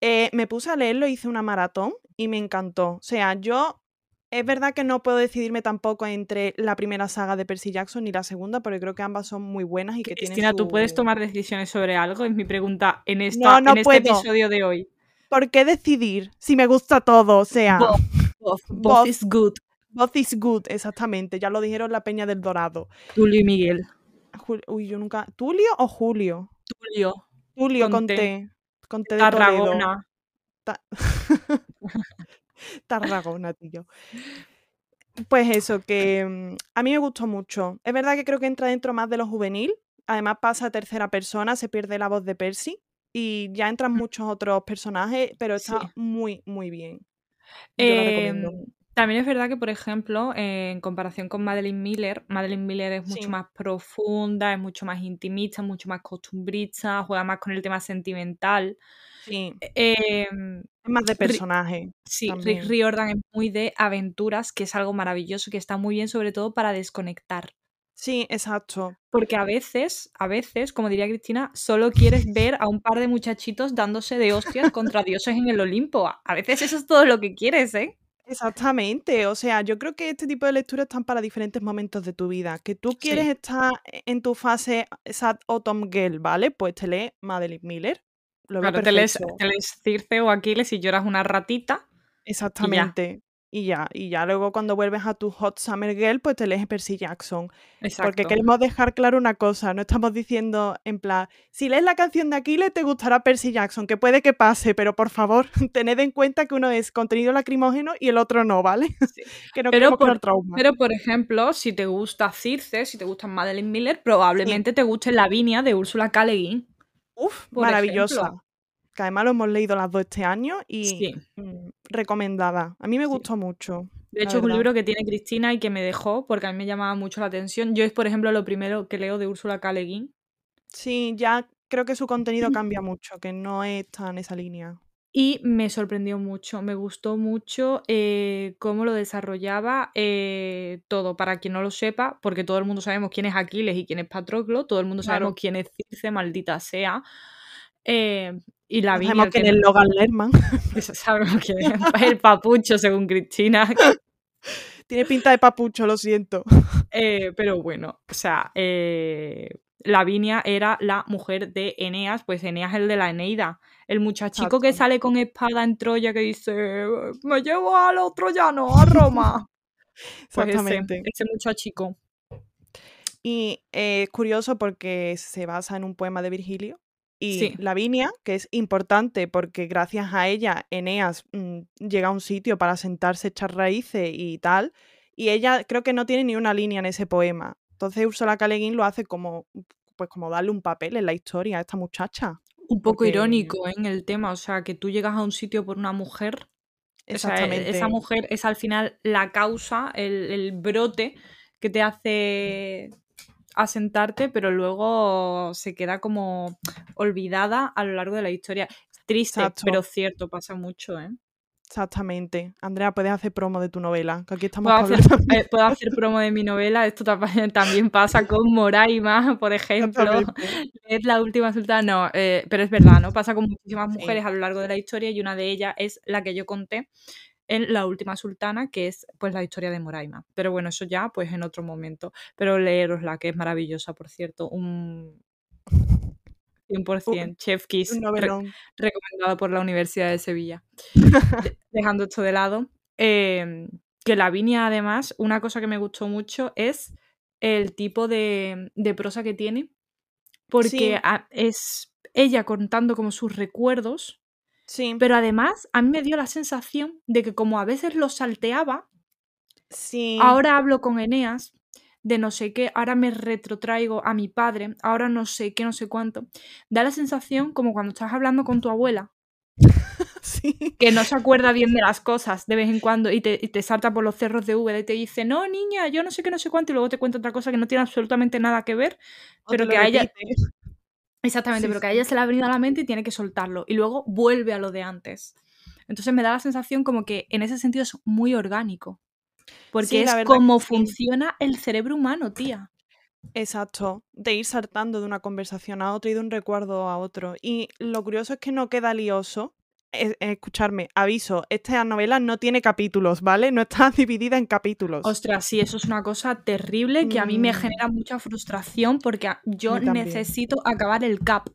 Eh, me puse a leerlo, hice una maratón y me encantó. O sea, yo. Es verdad que no puedo decidirme tampoco entre la primera saga de Percy Jackson y la segunda, porque creo que ambas son muy buenas y que tienen Cristina, ¿tú puedes su- tomar decisiones sobre algo? Es mi pregunta en, esta, no en este puedo. episodio de hoy. ¿Por qué decidir si me gusta todo? O sea, Both. Both, Both. both is good. both is good, exactamente. Ya lo dijeron la Peña del Dorado. Tulio y Miguel. Jul- Uy, yo nunca. ¿Tulio o Julio? Tulio, Tulio Con T. Con T de. Tarragona. Ta- Tarragona, tío. Pues eso, que mm, a mí me gustó mucho. Es verdad que creo que entra dentro más de lo juvenil. Además pasa a tercera persona, se pierde la voz de Percy. Y ya entran muchos otros personajes, pero está Sí. muy, muy bien. Yo la recomiendo. Em, También es verdad que, por ejemplo, eh, en comparación con Madeline Miller, Madeline Miller es mucho Sí. más profunda, es mucho más intimista, mucho más costumbrista, juega más con el tema sentimental. Sí, Em, más de personaje. sí, Rick. Riordan es muy de aventuras, que es algo maravilloso, que está muy bien, sobre todo para desconectar. Sí, exacto. Porque a veces, a veces, como diría Cristina, solo quieres ver a un par de muchachitos dándose de hostias contra dioses en el Olimpo. A veces eso es todo lo que quieres, ¿eh? Exactamente, o sea, yo creo que este tipo de lecturas están para diferentes momentos de tu vida. Que tú quieres Sí. estar en tu fase Sad Autumn Girl, ¿vale? Pues te lees Madeline Miller. Lo Claro, te lees, perfecto. te lees Circe o Aquiles y lloras una ratita. Exactamente. Y ya, y ya luego cuando vuelves a tu Hot Summer Girl, pues te lees Percy Jackson. Porque Exacto. queremos dejar claro una cosa, no estamos diciendo en plan, si lees la canción de Aquiles te gustará Percy Jackson, que puede que pase, pero por favor, tened en cuenta que uno es contenido lacrimógeno y el otro no, ¿vale? Sí. que no Pero por- trauma. Pero, por ejemplo, si te gusta Circe, si te gusta Madeline Miller, probablemente te guste Lavinia de Úrsula K. Le Guin. Uf, por maravillosa. ejemplo. Que además lo hemos leído las dos este año y Sí. mm, recomendada. A mí me Sí. gustó mucho. De hecho, es un libro que tiene Cristina y que me dejó porque a mí me llamaba mucho la atención. Yo es, por ejemplo, lo primero que leo de Úrsula K. Le Guin. Sí, ya creo que su contenido cambia mucho, que no está en esa línea. Y me sorprendió mucho, me gustó mucho eh, cómo lo desarrollaba eh, todo. Para quien no lo sepa, porque todo el mundo sabemos quién es Aquiles y quién es Patroclo, todo el mundo Claro. sabemos quién es Circe, maldita sea. Eh, y la No sabemos quién es Logan Lerman. Eso sabemos quién es el papucho, según Cristina. Tiene pinta de papucho, lo siento. Pero bueno, o sea, Lavinia era la mujer de Eneas, pues Eneas el de la Eneida. El muchachico que sale con espada en Troya que dice, me llevo a los troyanos a Roma. Pues Exactamente. ese muchachico. Y eh, es curioso porque se basa en un poema de Virgilio. Y Sí. Lavinia, que es importante porque gracias a ella Eneas mm, llega a un sitio para sentarse, echar raíces y tal. Y ella creo que no tiene ni una línea en ese poema. Entonces Ursula K. Le Guin lo hace como, pues como darle un papel en la historia a esta muchacha. Un poco Porque- irónico ¿eh? en el tema, o sea, que tú llegas a un sitio por una mujer, o sea, e- Exactamente. esa mujer es al final la causa, el, el brote que te hace asentarte, pero luego se queda como olvidada a lo largo de la historia. Triste, Exacto. pero cierto, pasa mucho, ¿eh? Exactamente. Andrea, puedes hacer promo de tu novela, que aquí estamos Puedo hacer, eh, puedo hacer promo de mi novela, esto ta- también pasa con Moraima, por ejemplo. Es la última sultana, no, eh, pero es verdad, ¿no? Pasa con muchísimas Sí. mujeres a lo largo de la historia y una de ellas es la que yo conté en La última sultana, que es pues la historia de Moraima. Pero bueno, eso ya pues en otro momento. Pero leerosla, que es maravillosa, por cierto. Un 100% Chef Kiss, re- recomendado por la Universidad de Sevilla. De- Dejando esto de lado, eh, que Lavinia además, una cosa que me gustó mucho es el tipo de, de prosa que tiene, porque Sí. a- es ella contando como sus recuerdos, Sí, pero además a mí me dio la sensación de que como a veces los salteaba, sí. ahora hablo con Eneas de no sé qué, ahora me retrotraigo a mi padre, ahora no sé qué, no sé cuánto. Da la sensación como cuando estás hablando con tu abuela, Sí. que no se acuerda bien de las cosas de vez en cuando y te, y te salta por los cerros de Úbeda y te dice, no, niña, yo no sé qué, no sé cuánto, y luego te cuenta otra cosa que no tiene absolutamente nada que ver, O pero que a ella, exactamente, Sí, pero que a ella se le ha venido a la mente y tiene que soltarlo, y luego vuelve a lo de antes. Entonces me da la sensación como que en ese sentido es muy orgánico, porque Sí, es sí. funciona el cerebro humano, tía. Exacto, de ir saltando de una conversación a otra y de un recuerdo a otro. Y lo curioso es que no queda lioso. Es- escucharme, aviso, esta novela no tiene capítulos, ¿vale? No está dividida en capítulos. Ostras, sí, eso es una cosa terrible que a mí me Mm. genera mucha frustración porque a- yo necesito acabar el CAP.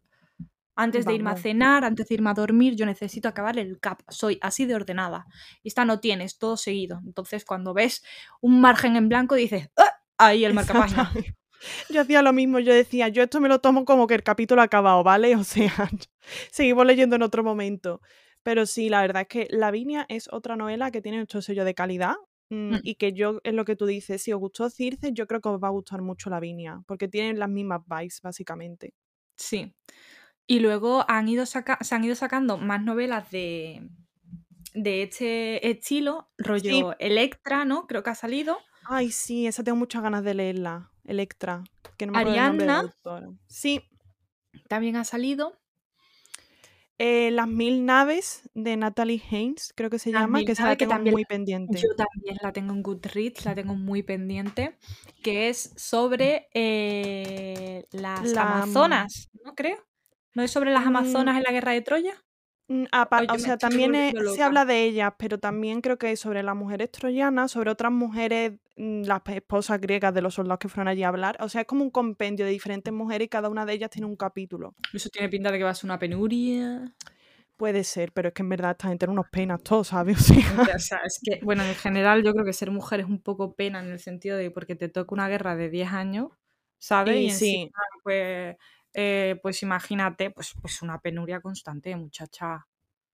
Antes de irme a cenar, antes de irme a dormir, yo necesito acabar el CAP. Soy así de ordenada. Y esta no tienes, todo seguido. Entonces, cuando ves un margen en blanco, dices, "Ah", ahí el marcapágina. Yo hacía lo mismo, yo decía, yo esto me lo tomo como que el capítulo ha acabado, ¿vale? O sea, seguimos leyendo en otro momento. Pero sí, la verdad es que Lavinia es otra novela que tiene nuestro sello de calidad mm, Mm. y que yo, es lo que tú dices, si os gustó Circe, yo creo que os va a gustar mucho Lavinia, porque tienen las mismas vibes, básicamente. Sí. Y luego han ido saca- se han ido sacando más novelas de, de este estilo, rollo Electra, ¿no? Creo que ha salido. Ay, sí, esa tengo muchas ganas de leerla, Electra, que no me autora. Sí, También ha salido. eh, Las Mil Naves de Natalie Haynes, creo que se Las llama, que esa la que tengo también muy pendiente. Yo también la tengo en Goodreads, la tengo muy pendiente, que es sobre eh, las La, Amazonas, ¿no creo? ¿No es sobre las mm, Amazonas en la guerra de Troya? Mm, o sea, también eh, se habla de ellas, pero también creo que es sobre las mujeres troyanas, sobre otras mujeres, mm, las esposas griegas de los soldados que fueron allí a hablar. O sea, es como un compendio de diferentes mujeres y cada una de ellas tiene un capítulo. Eso tiene pinta de que va a ser una penuria. Puede ser, pero es que en verdad esta gente tiene unos penas todos, ¿sabes? O sea, O sea, es que, bueno, en general yo creo que ser mujer es un poco pena en el sentido de porque te toca una guerra de 10 años, ¿sabes? y Y sí, encima, pues, eh, pues imagínate, pues, pues una penuria constante, muchacha.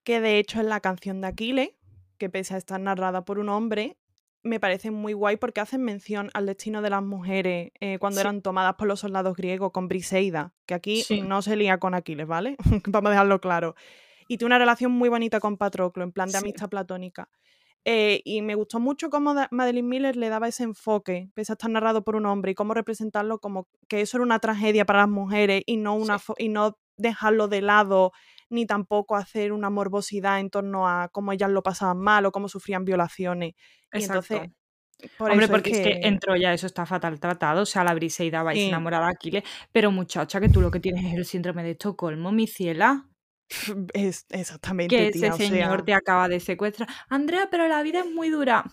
que de hecho en la canción de Aquiles, que pese a estar narrada por un hombre, me parece muy guay porque hacen mención al destino de las mujeres eh, cuando Sí, eran tomadas por los soldados griegos con Briseida, que aquí sí, no se lía con Aquiles, ¿vale? Vamos a dejarlo claro. Y tiene una relación muy bonita con Patroclo, en plan de sí. amistad platónica. Eh, y me gustó mucho cómo Madeline Miller le daba ese enfoque, pese a estar narrado por un hombre, y cómo representarlo como que eso era una tragedia para las mujeres y no, una Sí, y no dejarlo de lado, ni tampoco hacer una morbosidad en torno a cómo ellas lo pasaban mal o cómo sufrían violaciones. Y entonces, exacto. por Hombre, es porque es que en Troya eso está fatal tratado, o sea, la Briseida va sí, enamora de Aquiles, pero muchacha, que tú lo que tienes es el síndrome de Estocolmo, mi ciela, es exactamente, que ese tía, o señor sea, te acaba de secuestrar. Andrea, pero la vida es muy dura.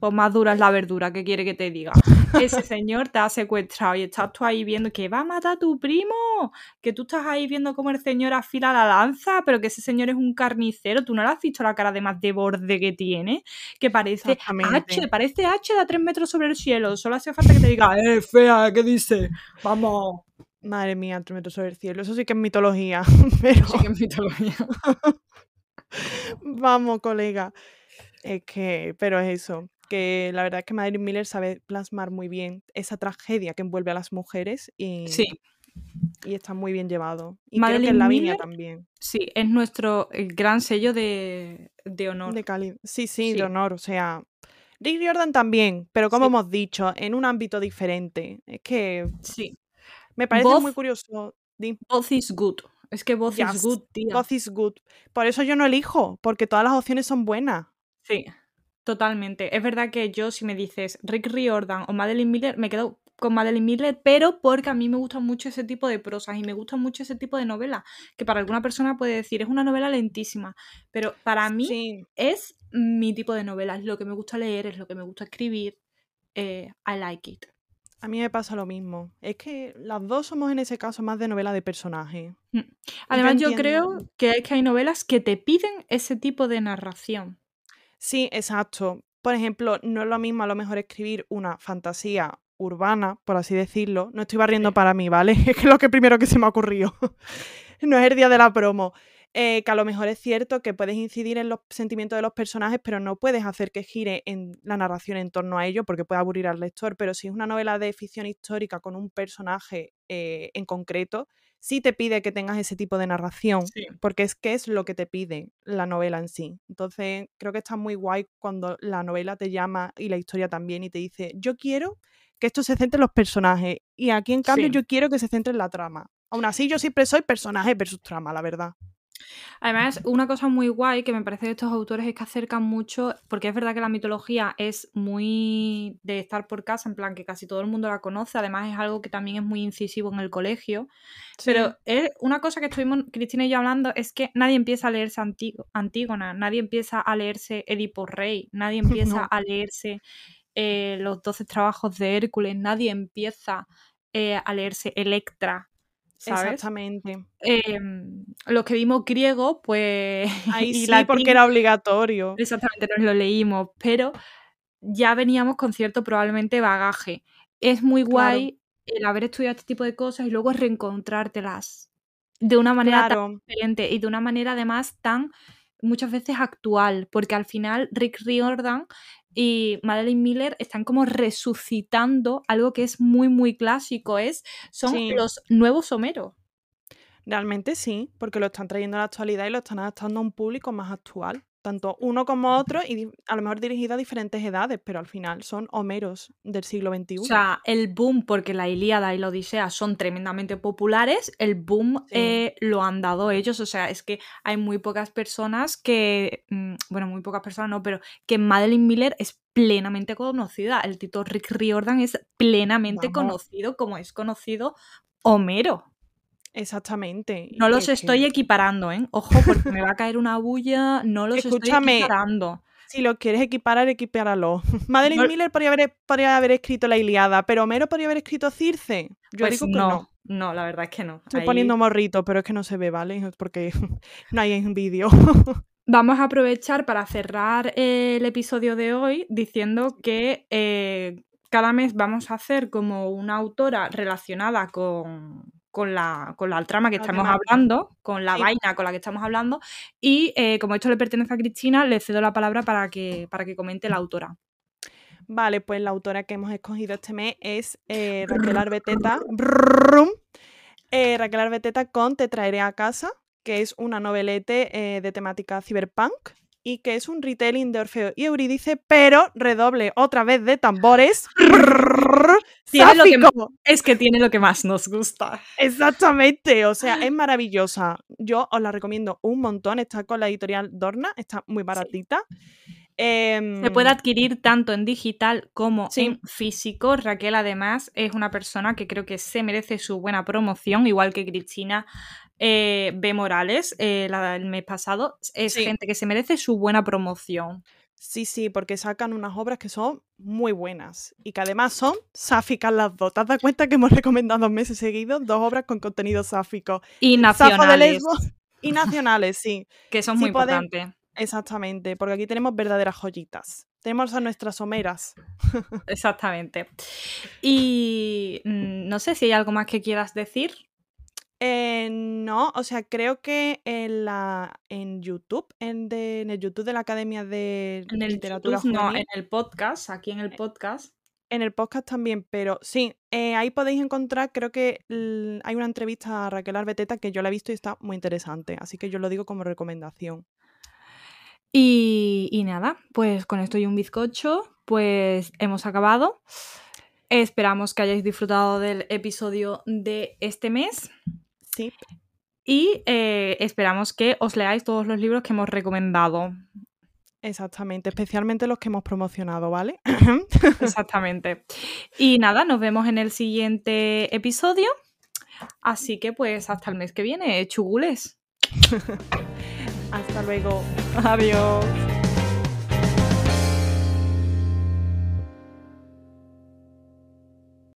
Pues más dura es la verdura, ¿qué quiere que te diga? ese señor te ha secuestrado y estás tú ahí viendo que va a matar a tu primo, que tú estás ahí viendo cómo el señor afila la lanza, pero que ese señor es un carnicero, tú no le has visto la cara de más de borde que tiene, que parece H, parece H de a tres metros sobre el cielo, solo hace falta que te diga, eh, fea, ¿qué dice? Vamos. Madre mía, tres metros sobre el cielo, eso sí que es mitología, pero... Sí que es mitología. Vamos, colega. Es que, pero es eso, que la verdad es que Madeline Miller sabe plasmar muy bien esa tragedia que envuelve a las mujeres y, Sí, y está muy bien llevado. Y creo que Madeline en Lavinia Miller también, sí, es nuestro gran sello de, de honor. de Cali. Sí, sí, Sí. de honor, o sea, Rick Riordan también, pero como Sí. hemos dicho, en un ámbito diferente. Es que Sí. Me parece Both- muy curioso. Di- Both is good. Es que both is good, tía. Both is good. Por eso yo no elijo, porque todas las opciones son buenas. Sí, totalmente. Es verdad que yo, si me dices Rick Riordan o Madeline Miller, me quedo con Madeline Miller, pero porque a mí me gusta mucho ese tipo de prosas y me gusta mucho ese tipo de novela, que para alguna persona puede decir es una novela lentísima, pero para mí Sí, es mi tipo de novela, es lo que me gusta leer, es lo que me gusta escribir. eh, I like it. A mí me pasa lo mismo. Es que las dos somos en ese caso más de novela de personaje. Mm. Además, yo, creo que es que hay novelas que te piden ese tipo de narración. Sí, exacto. Por ejemplo, no es lo mismo a lo mejor escribir una fantasía urbana, por así decirlo. No estoy barriendo Sí. para mí, ¿vale? Es que es lo que primero que se me ocurrió. no es el día de la promo. Eh, que a lo mejor es cierto que puedes incidir en los sentimientos de los personajes, pero no puedes hacer que gire en la narración en torno a ello porque puede aburrir al lector. Pero si es una novela de ficción histórica con un personaje eh, en concreto, sí te pide que tengas ese tipo de narración Sí. porque es que es lo que te pide la novela en sí. Entonces, creo que está muy guay cuando la novela te llama y la historia también y te dice, yo quiero que esto se centre en los personajes y aquí en cambio Sí. yo quiero que se centre en la trama. Aún así, yo siempre soy personaje versus trama, la verdad. Además, una cosa muy guay que me parece de estos autores es que acercan mucho, porque es verdad que la mitología es muy de estar por casa, en plan que casi todo el mundo la conoce, además es algo que también es muy incisivo en el colegio, pero es una cosa que estuvimos Cristina y yo hablando es que nadie empieza a leerse Antígo- Antígona, nadie empieza a leerse Edipo Rey, nadie empieza No. a leerse eh, los 12 trabajos de Hércules, nadie empieza eh, a leerse Electra, ¿sabes? Exactamente. Em, los que vimos griego, pues. Ahí y sí, latín, porque era obligatorio. Exactamente, nos lo leímos, pero ya veníamos con cierto probablemente bagaje. Es muy Claro. guay el haber estudiado este tipo de cosas y luego reencontrártelas de una manera tan Claro, diferente y de una manera además tan muchas veces actual, porque al final Rick Riordan y Madeline Miller están como resucitando algo que es muy muy clásico, es son Sí. los nuevos Homero. realmente sí, porque lo están trayendo a la actualidad y lo están adaptando a un público más actual. Tanto uno como otro, y a lo mejor dirigido a diferentes edades, pero al final son Homeros del siglo XXI. O sea, el boom, porque la Ilíada y la Odisea son tremendamente populares, el boom Sí. eh, lo han dado ellos. O sea, es que hay muy pocas personas que, mm, bueno, muy pocas personas no, pero que Madeline Miller es plenamente conocida. El Tito Rick Riordan es plenamente Vamos. conocido como es conocido Homero. Exactamente. No los es que- estoy equiparando, ¿eh? Ojo, porque me va a caer una bulla. No los Escúchame, estoy equiparando. Si lo quieres equiparar, equipáralo. Madeline No- Miller podría haber, podría haber escrito la Iliada, pero Homero podría haber escrito Circe. Yo Pues digo que no, no. no, la verdad es que no. Estoy Ahí- poniendo morrito, pero es que no se ve, ¿vale? Es Porque no hay en vídeo. Vamos a aprovechar para cerrar eh, el episodio de hoy diciendo que eh, cada mes vamos a hacer como una autora relacionada con, con la, con la trama que estamos hablando, con la Sí. vaina con la que estamos hablando. Y eh, como esto le pertenece a Cristina, le cedo la palabra para que, para que comente la autora. Vale, pues la autora que hemos escogido este mes es eh, Raquel Arbeteta. Eh, Raquel Arbeteta con Te traeré a casa, que es una novelete de temática cyberpunk y que es un retelling de Orfeo y Eurídice, pero redoble otra vez de tambores. Tiene lo que ¡Sáfico! Es que tiene lo que más nos gusta. Exactamente, o sea, es maravillosa. Yo os la recomiendo un montón. Está con la editorial Dorna, está muy baratita. Em, Se puede adquirir tanto en digital como Sí. en físico. Raquel, además, es una persona que creo que se merece su buena promoción, igual que Cristina eh, B. Morales eh, la- el mes pasado. Es Sí. gente que se merece su buena promoción. Sí, sí, porque sacan unas obras que son muy buenas y que además son sáficas las dos. ¿Te has dado cuenta que hemos recomendado meses seguidos dos obras con contenido sáfico? Y de nacionales, y nacionales, sí. que son Sí muy importantes. Exactamente, porque aquí tenemos verdaderas joyitas. Tenemos a nuestras someras. Exactamente. Y mm, no sé si hay algo más que quieras decir. Eh, no, o sea, creo que en la en YouTube, en, de- en el YouTube de la Academia de En el Literatura YouTube, no, en el podcast, aquí en el podcast. en el podcast también, pero sí, eh, ahí podéis encontrar, creo que hay una entrevista a Raquel Arbeteta que yo la he visto y está muy interesante, así que yo lo digo como recomendación. Y, y nada, pues con esto y un bizcocho, pues hemos acabado. Esperamos que hayáis disfrutado del episodio de este mes Sí, y eh, esperamos que os leáis todos los libros que hemos recomendado. exactamente, especialmente los que hemos promocionado, ¿vale? Exactamente. Y nada, nos vemos en el siguiente episodio. Así que pues hasta el mes que viene, chugules. Hasta luego. Adiós.